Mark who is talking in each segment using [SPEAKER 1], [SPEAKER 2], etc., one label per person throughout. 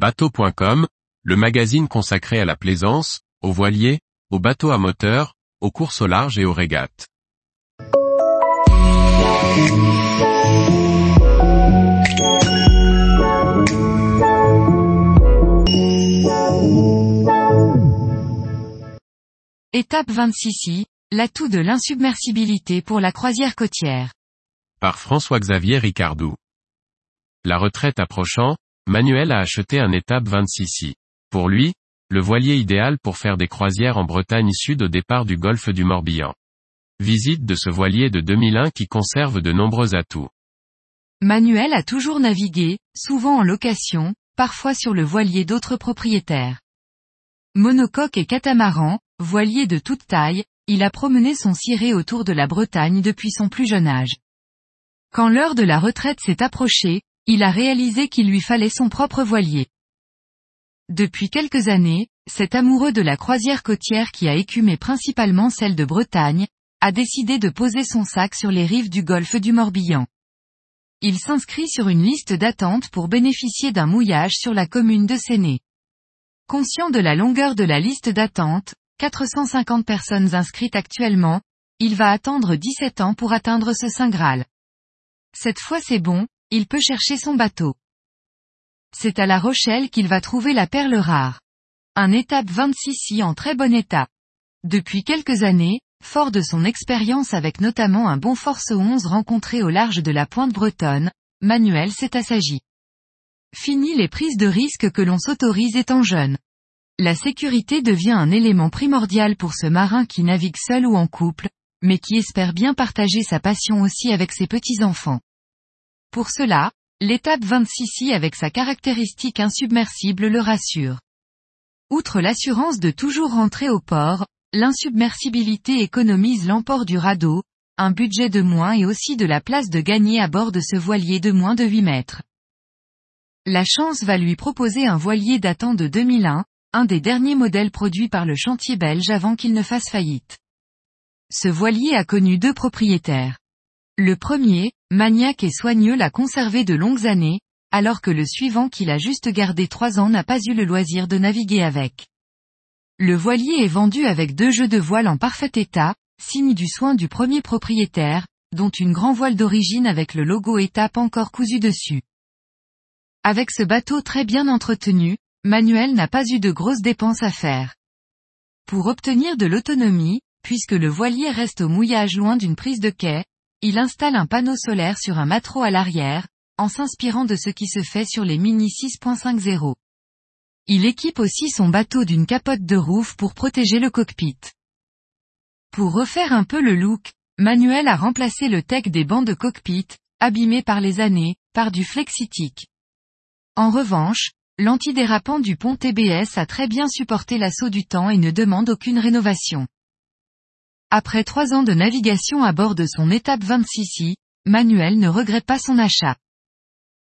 [SPEAKER 1] Bateau.com, le magazine consacré à la plaisance, aux voiliers, aux bateaux à moteur, aux courses au large et aux régates.
[SPEAKER 2] Étape 26i, l'atout de l'insubmersibilité pour la croisière côtière.
[SPEAKER 1] Par François-Xavier Ricardou. La retraite approchant, Manuel a acheté un étape 26i. Pour lui, le voilier idéal pour faire des croisières en Bretagne sud au départ du golfe du Morbihan. Visite de ce voilier de 2001 qui conserve de nombreux atouts.
[SPEAKER 2] Manuel a toujours navigué, souvent en location, parfois sur le voilier d'autres propriétaires. Monocoque et catamaran, voilier de toute taille, il a promené son ciré autour de la Bretagne depuis son plus jeune âge. Quand l'heure de la retraite s'est approchée, il a réalisé qu'il lui fallait son propre voilier. Depuis quelques années, cet amoureux de la croisière côtière qui a écumé principalement celle de Bretagne, a décidé de poser son sac sur les rives du golfe du Morbihan. Il s'inscrit sur une liste d'attente pour bénéficier d'un mouillage sur la commune de Séné. Conscient de la longueur de la liste d'attente, 450 personnes inscrites actuellement, il va attendre 17 ans pour atteindre ce Saint Graal. Cette fois c'est bon, il peut chercher son bateau. C'est à La Rochelle qu'il va trouver la perle rare. Un étape 26 en très bon état. Depuis quelques années, fort de son expérience avec notamment un bon Force 11 rencontré au large de la pointe bretonne, Manuel s'est assagi. Fini les prises de risque que l'on s'autorise étant jeune. La sécurité devient un élément primordial pour ce marin qui navigue seul ou en couple, mais qui espère bien partager sa passion aussi avec ses petits-enfants. Pour cela, l'étape 26i avec sa caractéristique insubmersible le rassure. Outre l'assurance de toujours rentrer au port, l'insubmersibilité économise l'emport du radeau, un budget de moins et aussi de la place de gagner à bord de ce voilier de moins de 8 mètres. La chance va lui proposer un voilier datant de 2001, un des derniers modèles produits par le chantier belge avant qu'il ne fasse faillite. Ce voilier a connu deux propriétaires. Le premier, maniaque et soigneux l'a conservé de longues années, alors que le suivant qu'il a juste gardé trois ans n'a pas eu le loisir de naviguer avec. Le voilier est vendu avec deux jeux de voile en parfait état, signe du soin du premier propriétaire, dont une grand voile d'origine avec le logo étape encore cousu dessus. Avec ce bateau très bien entretenu, Manuel n'a pas eu de grosses dépenses à faire. Pour obtenir de l'autonomie, puisque le voilier reste au mouillage loin d'une prise de quai, il installe un panneau solaire sur un mâtro à l'arrière, en s'inspirant de ce qui se fait sur les Mini 6.50. Il équipe aussi son bateau d'une capote de roof pour protéger le cockpit. Pour refaire un peu le look, Manuel a remplacé le tech des bancs de cockpit, abîmés par les années, par du Flexitic. En revanche, l'antidérapant du pont TBS a très bien supporté l'assaut du temps et ne demande aucune rénovation. Après trois ans de navigation à bord de son étape 26i, Manuel ne regrette pas son achat.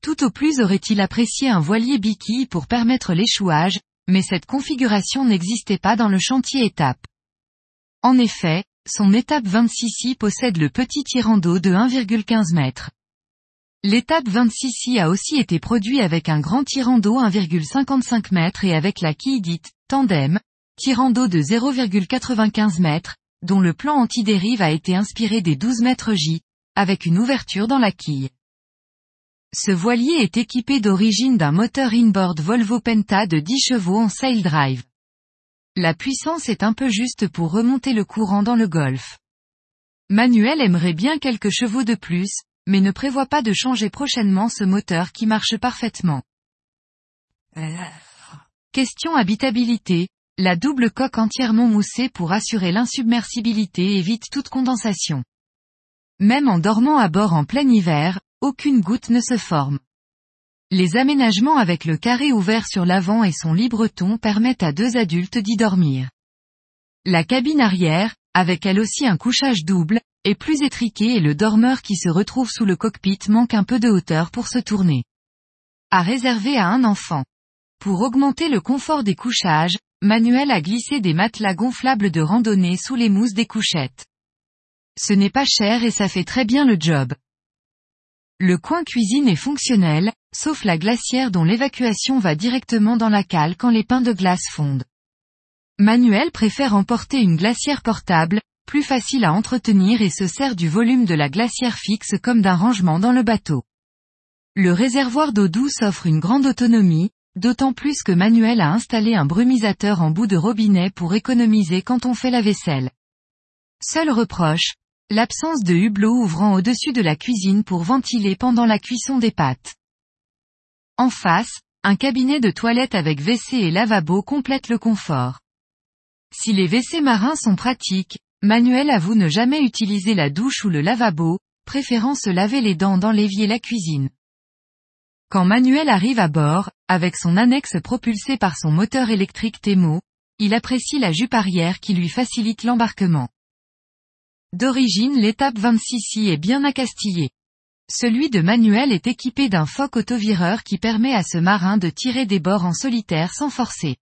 [SPEAKER 2] Tout au plus aurait-il apprécié un voilier biquille pour permettre l'échouage, mais cette configuration n'existait pas dans le chantier étape. En effet, son étape 26i possède le petit tirant d'eau de 1,15 m. L'étape 26i a aussi été produit avec un grand tirant d'eau 1,55 m et avec la quille dite tandem, tirant d'eau de 0,95 m, dont le plan anti-dérive a été inspiré des 12 mètres J, avec une ouverture dans la quille. Ce voilier est équipé d'origine d'un moteur inboard Volvo Penta de 10 chevaux en sail drive. La puissance est un peu juste pour remonter le courant dans le golfe. Manuel aimerait bien quelques chevaux de plus, mais ne prévoit pas de changer prochainement ce moteur qui marche parfaitement. Question habitabilité, la double coque entièrement moussée pour assurer l'insubmersibilité évite toute condensation. Même en dormant à bord en plein hiver, aucune goutte ne se forme. Les aménagements avec le carré ouvert sur l'avant et son libre ton permettent à deux adultes d'y dormir. La cabine arrière, avec elle aussi un couchage double, est plus étriquée et le dormeur qui se retrouve sous le cockpit manque un peu de hauteur pour se tourner. À réserver à un enfant. Pour augmenter le confort des couchages, Manuel a glissé des matelas gonflables de randonnée sous les mousses des couchettes. Ce n'est pas cher et ça fait très bien le job. Le coin cuisine est fonctionnel, sauf la glacière dont l'évacuation va directement dans la cale quand les pains de glace fondent. Manuel préfère emporter une glacière portable, plus facile à entretenir et se sert du volume de la glacière fixe comme d'un rangement dans le bateau. Le réservoir d'eau douce offre une grande autonomie, d'autant plus que Manuel a installé un brumisateur en bout de robinet pour économiser quand on fait la vaisselle. Seul reproche, l'absence de hublot ouvrant au-dessus de la cuisine pour ventiler pendant la cuisson des pâtes. En face, un cabinet de toilette avec WC et lavabo complète le confort. Si les WC marins sont pratiques, Manuel avoue ne jamais utiliser la douche ou le lavabo, préférant se laver les dents dans l'évier la cuisine. Quand Manuel arrive à bord, avec son annexe propulsée par son moteur électrique Temo, il apprécie la jupe arrière qui lui facilite l'embarquement. D'origine l'étape 26i est bien accastillée. Celui de Manuel est équipé d'un foc autovireur qui permet à ce marin de tirer des bords en solitaire sans forcer.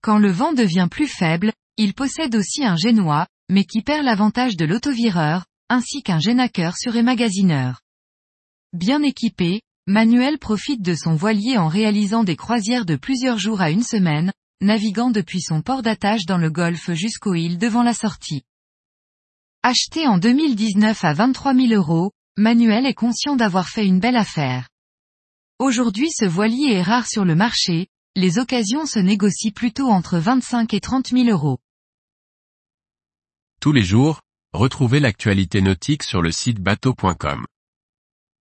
[SPEAKER 2] Quand le vent devient plus faible, il possède aussi un génois, mais qui perd l'avantage de l'autovireur, ainsi qu'un génaqueur sur émagasineur. Bien équipé, Manuel profite de son voilier en réalisant des croisières de plusieurs jours à une semaine, naviguant depuis son port d'attache dans le golfe jusqu'aux îles devant la sortie. Acheté en 2019 à 23 000 euros, Manuel est conscient d'avoir fait une belle affaire. Aujourd'hui ce voilier est rare sur le marché, les occasions se négocient plutôt entre 25 et 30 000 euros.
[SPEAKER 1] Tous les jours, retrouvez l'actualité nautique sur le site bateau.com.